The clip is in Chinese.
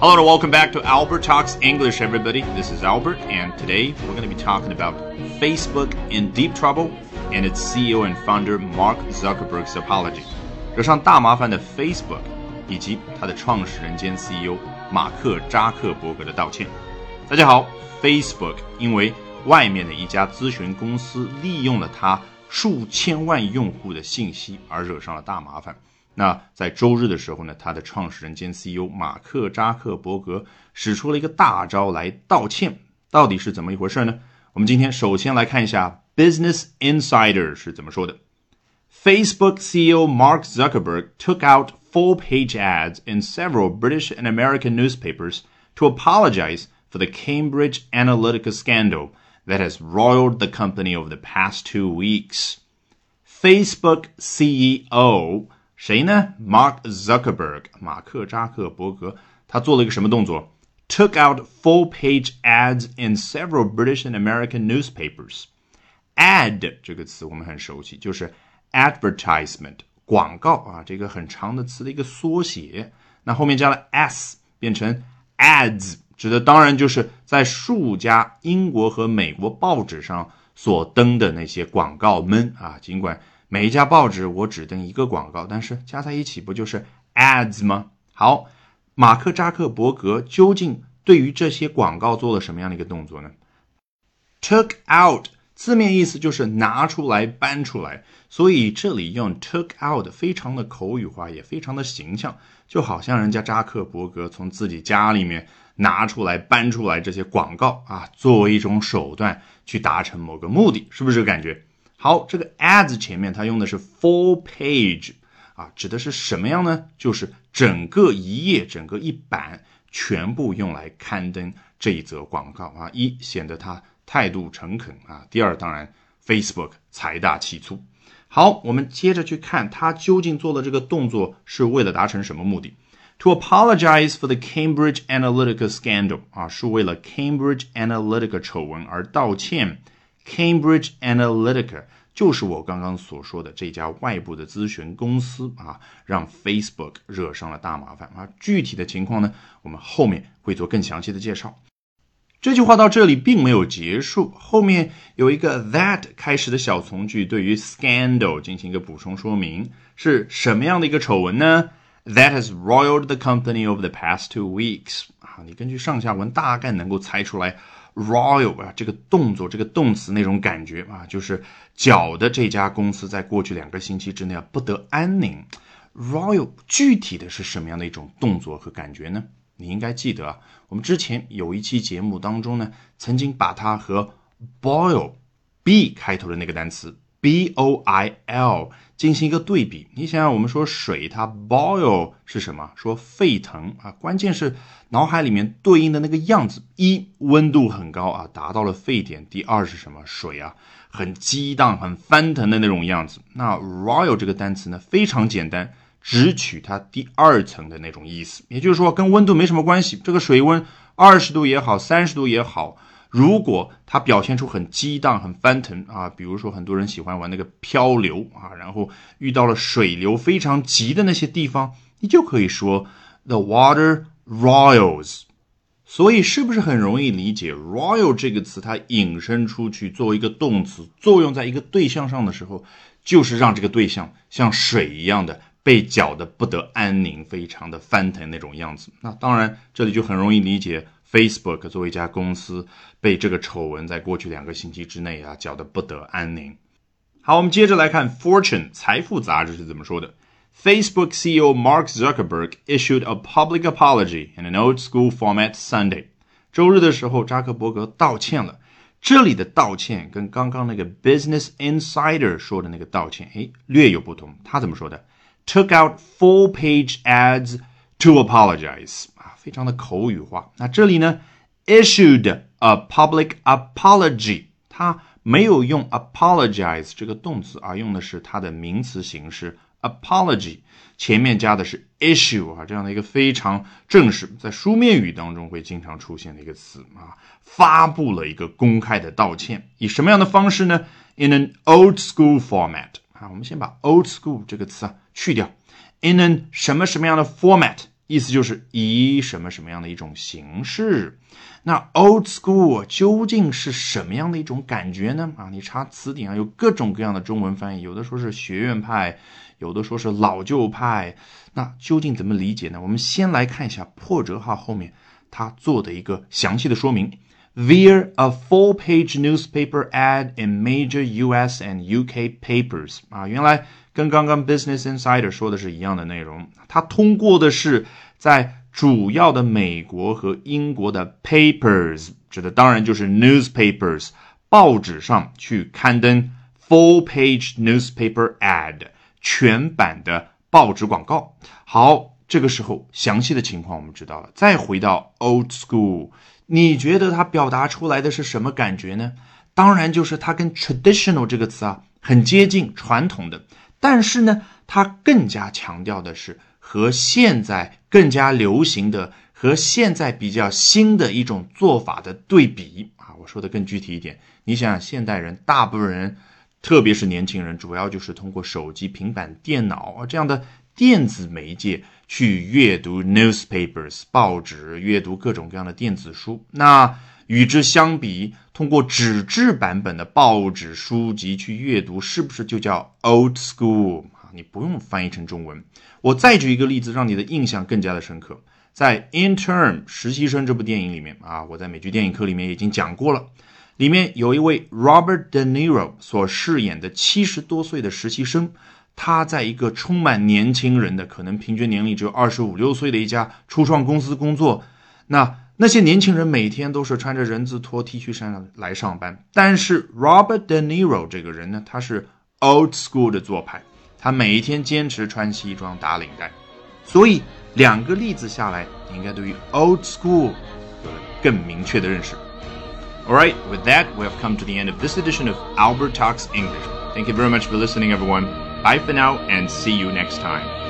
Hello and welcome back to Albert Talks English, everybody. This is Albert, and today we're going to be talking about Facebook in deep trouble and its CEO and founder Mark Zuckerberg's apology. 惹上大麻烦的 Facebook 以及它的创始人兼 CEO 马克扎克伯格的道歉。大家好，Facebook 因为外面的一家咨询公司利用了它数千万用户的信息而惹上了大麻烦。 那在周日的时候呢，他的创始人兼 CEO 马克扎克伯格使出了一个大招来道歉，到底是怎么一回事呢？我们今天首先来看一下 Business Insider 是怎么说的。Facebook CEO Mark Zuckerberg took out full-page ads in several British and American newspapers to apologize for the Cambridge Analytica scandal that has roiled the company over the past two weeks. Facebook CEO 谁呢？Mark Zuckerberg，马克扎克伯格，他做了一个什么动作？Took out full-page ads in several British and American newspapers. Ad 这个词我们很熟悉，就是 advertisement 广告啊，这个很长的词的一个缩写。那后面加了 s，变成 ads，指的当然就是在数家英国和美国报纸上所登的那些广告们啊，尽管。每一家报纸我只登一个广告，但是加在一起不就是 ads 吗？好，马克扎克伯格究竟对于这些广告做了什么样的一个动作呢？Took out 字面意思就是拿出来、搬出来，所以这里用 took out 非常的口语化，也非常的形象，就好像人家扎克伯格从自己家里面拿出来、搬出来这些广告啊，作为一种手段去达成某个目的，是不是这个感觉？好，这个 ads 前面它用的是 full page 啊，指的是什么样呢？就是整个一页、整个一版全部用来刊登这一则广告啊。一显得他态度诚恳啊，第二当然 Facebook 财大气粗。好，我们接着去看他究竟做的这个动作是为了达成什么目的？To apologize for the Cambridge Analytica scandal 啊，是为了 Cambridge Analytica 丑闻而道歉。Cambridge Analytica 就是我刚刚所说的这家外部的咨询公司啊，让 Facebook 惹上了大麻烦啊。具体的情况呢，我们后面会做更详细的介绍。这句话到这里并没有结束，后面有一个 that 开始的小从句，对于 scandal 进行一个补充说明，是什么样的一个丑闻呢？That has roiled the company over the past two weeks 啊，你根据上下文大概能够猜出来。Royal 啊，这个动作，这个动词那种感觉啊，就是搅的这家公司在过去两个星期之内啊不得安宁。Royal 具体的是什么样的一种动作和感觉呢？你应该记得啊，我们之前有一期节目当中呢，曾经把它和 boil b 开头的那个单词。B o i l 进行一个对比，你想想，我们说水它 boil 是什么？说沸腾啊，关键是脑海里面对应的那个样子：一温度很高啊，达到了沸点；第二是什么？水啊，很激荡、很翻腾的那种样子。那 royal 这个单词呢，非常简单，只取它第二层的那种意思，也就是说跟温度没什么关系。这个水温二十度也好，三十度也好。如果它表现出很激荡、很翻腾啊，比如说很多人喜欢玩那个漂流啊，然后遇到了水流非常急的那些地方，你就可以说 the water roils。所以是不是很容易理解 roil 这个词？它引申出去作为一个动词，作用在一个对象上的时候，就是让这个对象像水一样的被搅得不得安宁，非常的翻腾那种样子。那当然，这里就很容易理解。Facebook 作为一家公司，被这个丑闻在过去两个星期之内啊搅得不得安宁。好，我们接着来看《Fortune》财富杂志是怎么说的。Facebook CEO Mark Zuckerberg issued a public apology in an old-school format Sunday。周日的时候，扎克伯格道歉了。这里的道歉跟刚刚那个 Business Insider 说的那个道歉，哎，略有不同。他怎么说的？Took out full-page ads to apologize。非常的口语化。那这里呢，issued a public apology，它没有用 apologize 这个动词，而用的是它的名词形式 apology，前面加的是 issue 啊，这样的一个非常正式，在书面语当中会经常出现的一个词啊，发布了一个公开的道歉，以什么样的方式呢？In an old school format 啊，我们先把 old school 这个词啊去掉，in an 什么什么样的 format。意思就是以什么什么样的一种形式。那 old school 究竟是什么样的一种感觉呢？啊，你查词典啊，有各种各样的中文翻译，有的说是学院派，有的说是老旧派。那究竟怎么理解呢？我们先来看一下破折号后面他做的一个详细的说明。Via a full-page newspaper ad in major U.S. and U.K. papers 啊，原来跟刚刚 Business Insider 说的是一样的内容。它通过的是在主要的美国和英国的 papers，指的当然就是 newspapers 报纸上去刊登 full-page newspaper ad 全版的报纸广告。好，这个时候详细的情况我们知道了。再回到 old school。你觉得它表达出来的是什么感觉呢？当然就是它跟 traditional 这个词啊很接近，传统的。但是呢，它更加强调的是和现在更加流行的、和现在比较新的一种做法的对比啊。我说的更具体一点，你想想，现代人大部分人，特别是年轻人，主要就是通过手机、平板电脑啊这样的电子媒介。去阅读 newspapers 报纸，阅读各种各样的电子书。那与之相比，通过纸质版本的报纸书籍去阅读，是不是就叫 old school 啊？你不用翻译成中文。我再举一个例子，让你的印象更加的深刻。在 Intern 实习生这部电影里面啊，我在美剧电影课里面已经讲过了。里面有一位 Robert De Niro 所饰演的七十多岁的实习生。他在一个充满年轻人的，可能平均年龄只有二十五六岁的一家初创公司工作。那那些年轻人每天都是穿着人字拖、T 恤衫来上班。但是 Robert De Niro 这个人呢，他是 old school 的做派，他每一天坚持穿西装、打领带。所以两个例子下来，你应该对于 old school 有了更明确的认识。All right, with that, we have come to the end of this edition of Albert Talks English. Thank you very much for listening, everyone. Bye for now and see you next time.